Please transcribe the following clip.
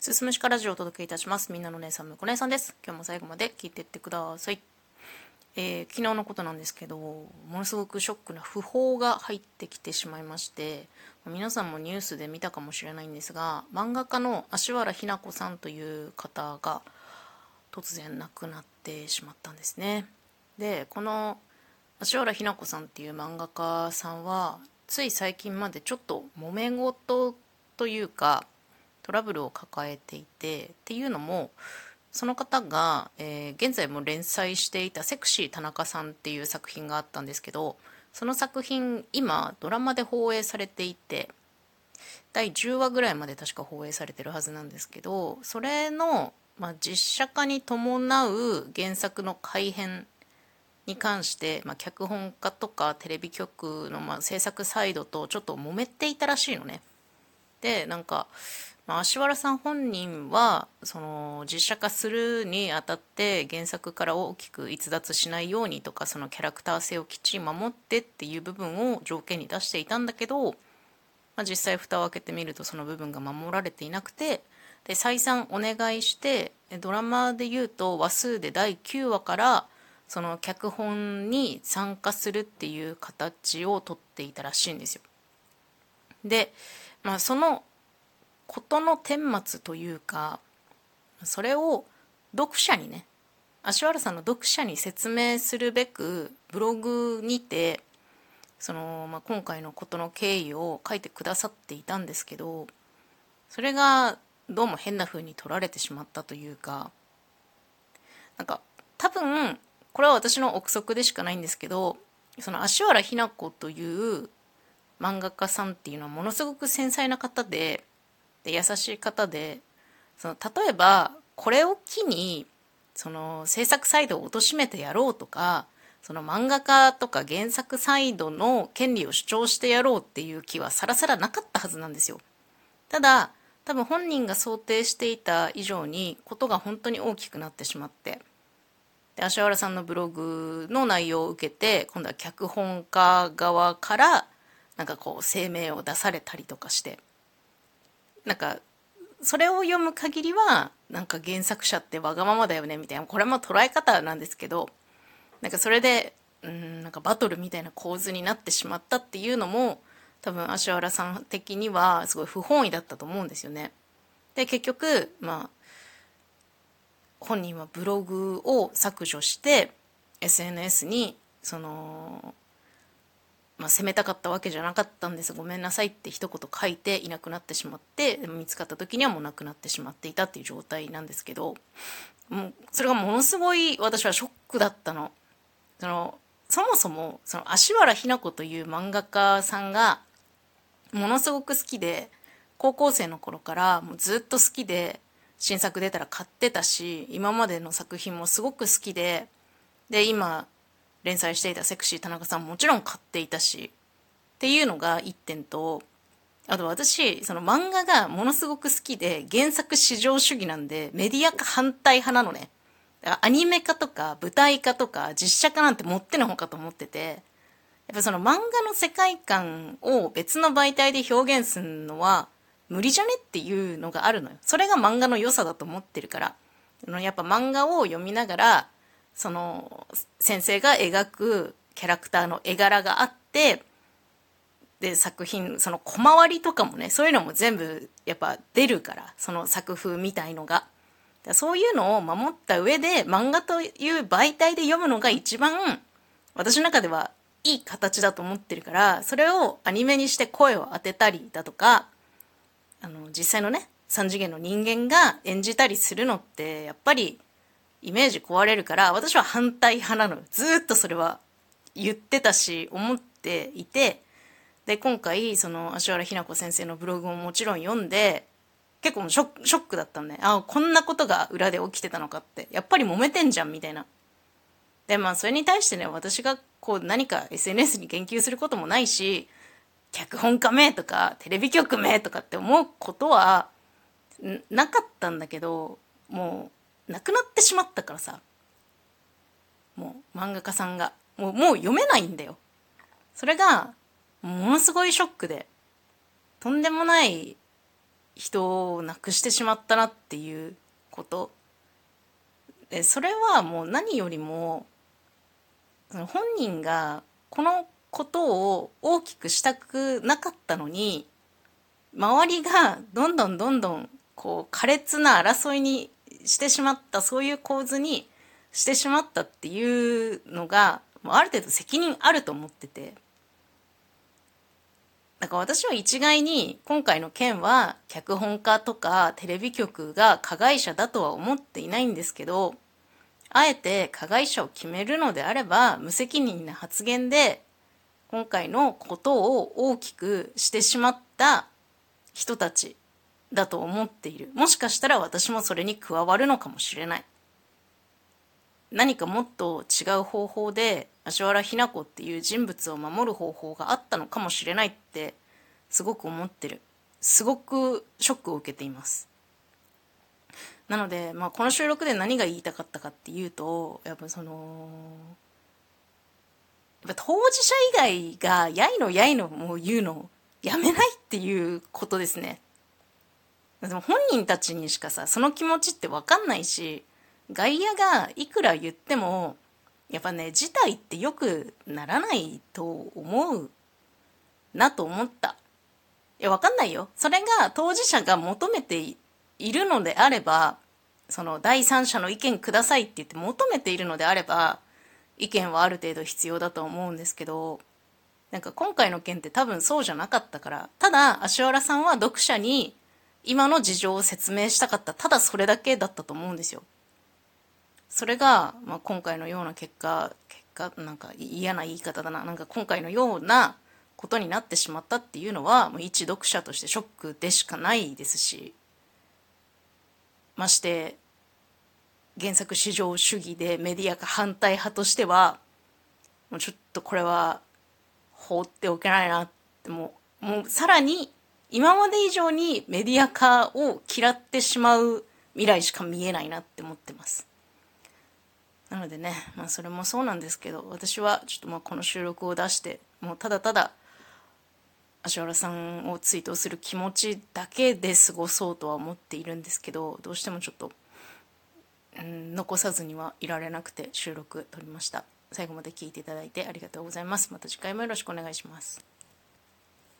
すすむしかラジオをお届けいたします。みんなの姉さん、むこ姉さんです。今日も最後まで聞いてってください。えー昨日のことなんですけど、ものすごくショックな訃報が入ってきてしまいまして、皆さんもニュースで見たかもしれないんですが、漫画家の芦原ひな子さんという方が突然亡くなってしまったんですね。で、この芦原ひな子さんっていう漫画家さんは、つい最近までちょっと揉め事というか、トラブルを抱えていてっていうのもその方が、えー現在も連載していた「セクシー田中さん」っていう作品があったんですけどその作品今ドラマで放映されていて第10話ぐらいまで確か放映されてるはずなんですけどそれの、まあ、実写化に伴う原作の改編に関して、まあ、脚本家とかテレビ局の、まあ、制作サイドとちょっと揉めていたらしいのね。でなんか、まあ、足原さん本人はその実写化するにあたって原作から大きく逸脱しないようにとかそのキャラクター性をきっちり守ってっていう部分を条件に出していたんだけど、まあ、実際蓋を開けてみるとその部分が守られていなくてで再三お願いしてドラマで言うと話数で第9話からその脚本に参加するっていう形をとっていたらしいんですよ。で、まあ、そのことの顛末というかそれを読者にね芦原さんの読者に説明するべくブログにてその、まあ、今回のことの経緯を書いてくださっていたんですけどそれがどうも変な風に取られてしまったというかなんか多分これは私の憶測でしかないんですけどその芦原ひな子という漫画家さんっていうのはものすごく繊細な方でで優しい方でその例えばこれを機にその制作サイドを貶めてやろうとかその漫画家とか原作サイドの権利を主張してやろうっていう気はさらさらなかったはずなんですよ。ただ多分本人が想定していた以上にことが本当に大きくなってしまってで芦原さんのブログの内容を受けて今度は脚本家側からなんかこう声明を出されたりとかしてなんかそれを読む限りはなんか原作者ってわがままだよねみたいなこれも捉え方なんですけどなんかそれでうんなんかバトルみたいな構図になってしまったっていうのも多分芦原さん的にはすごい不本意だったと思うんですよね。で結局まあ本人はブログを削除して SNS にそのまあ、責めたかったわけじゃなかったんですごめんなさいって一言書いていなくなってしまって見つかった時にはもう亡くなってしまっていたっていう状態なんですけどもうそれがものすごい私はショックだったの。そのそもそもその芦原ひな子という漫画家さんがものすごく好きで高校生の頃からもうずっと好きで新作出たら買ってたし今までの作品もすごく好きでで今連載していたセクシー田中さんももちろん買っていたしっていうのが一点とあと私その漫画がものすごく好きで原作至上主義なんでメディア化反対派なのね。だからアニメ化とか舞台化とか実写化なんてもってのほかと思っててやっぱその漫画の世界観を別の媒体で表現するのは無理じゃねっていうのがあるのよ。それが漫画の良さだと思ってるから。やっぱ漫画を読みながらその先生が描くキャラクターの絵柄があってで作品その小回りとかもねそういうのも全部やっぱ出るからその作風みたいのが。そういうのを守った上で漫画という媒体で読むのが一番私の中ではいい形だと思ってるからそれをアニメにして声を当てたりだとかあの実際のね3次元の人間が演じたりするのってやっぱりイメージ壊れるから私は反対派なの。ずっとそれは言ってたし思っていてで今回その芦原ひな子先生のブログももちろん読んで結構ショックだったんであこんなことが裏で起きてたのかって。やっぱり揉めてんじゃんみたいな。でまあそれに対してね私がこう何か SNS に言及することもないし脚本家名とかテレビ局名とかって思うことはなかったんだけどもうなくなってしまったからさもう漫画家さんがもうもう読めないんだよ。それがものすごいショックでとんでもない人を亡くしてしまったなっていうこと。でそれはもう何よりも本人がこのことを大きくしたくなかったのに周りがどんどんどんどんこう苛烈な争いにしてしまったそういう構図にしてしまったっていうのがある程度責任あると思ってて。だから私は一概に今回の件は脚本家とかテレビ局が加害者だとは思っていないんですけどあえて加害者を決めるのであれば無責任な発言で今回のことを大きくしてしまった人たちだと思っている。もしかしたら私もそれに加わるのかもしれない。何かもっと違う方法で芦原日奈子っていう人物を守る方法があったのかもしれないってすごく思ってる。すごくショックを受けています。なので、まあ、この収録で何が言いたかったかっていうとやっぱそのやっぱ当事者以外がやいのやいのもう言うのやめないっていうことですね。でも本人たちにしかさその気持ちって分かんないし外野がいくら言ってもやっぱね事態ってよくならないと思うなと思った。いや分かんないよ。それが当事者が求めているのであればその第三者の意見くださいって言って求めているのであれば意見はある程度必要だと思うんですけどなんか今回の件って多分そうじゃなかったからただ芦原さんは読者に今の事情を説明したかった。ただそれだけだったと思うんですよ。それが、まあ、今回のような結果結果なんか嫌な言い方だな。なんか今回のようなことになってしまったっていうのはもう一読者としてショックでしかないですし。まして原作至上主義でメディアが反対派としてはもうちょっとこれは放っておけないなってもうもうさらに今まで以上にメディア化を嫌ってしまう未来しか見えないなって思ってます。なのでね、まあ、それもそうなんですけど私はちょっとまあこの収録を出してもうただただ芦原さんを追悼する気持ちだけで過ごそうとは思っているんですけどどうしてもちょっと、うん、残さずにはいられなくて収録撮りました。最後まで聞いていただいてありがとうございます。また次回もよろしくお願いします。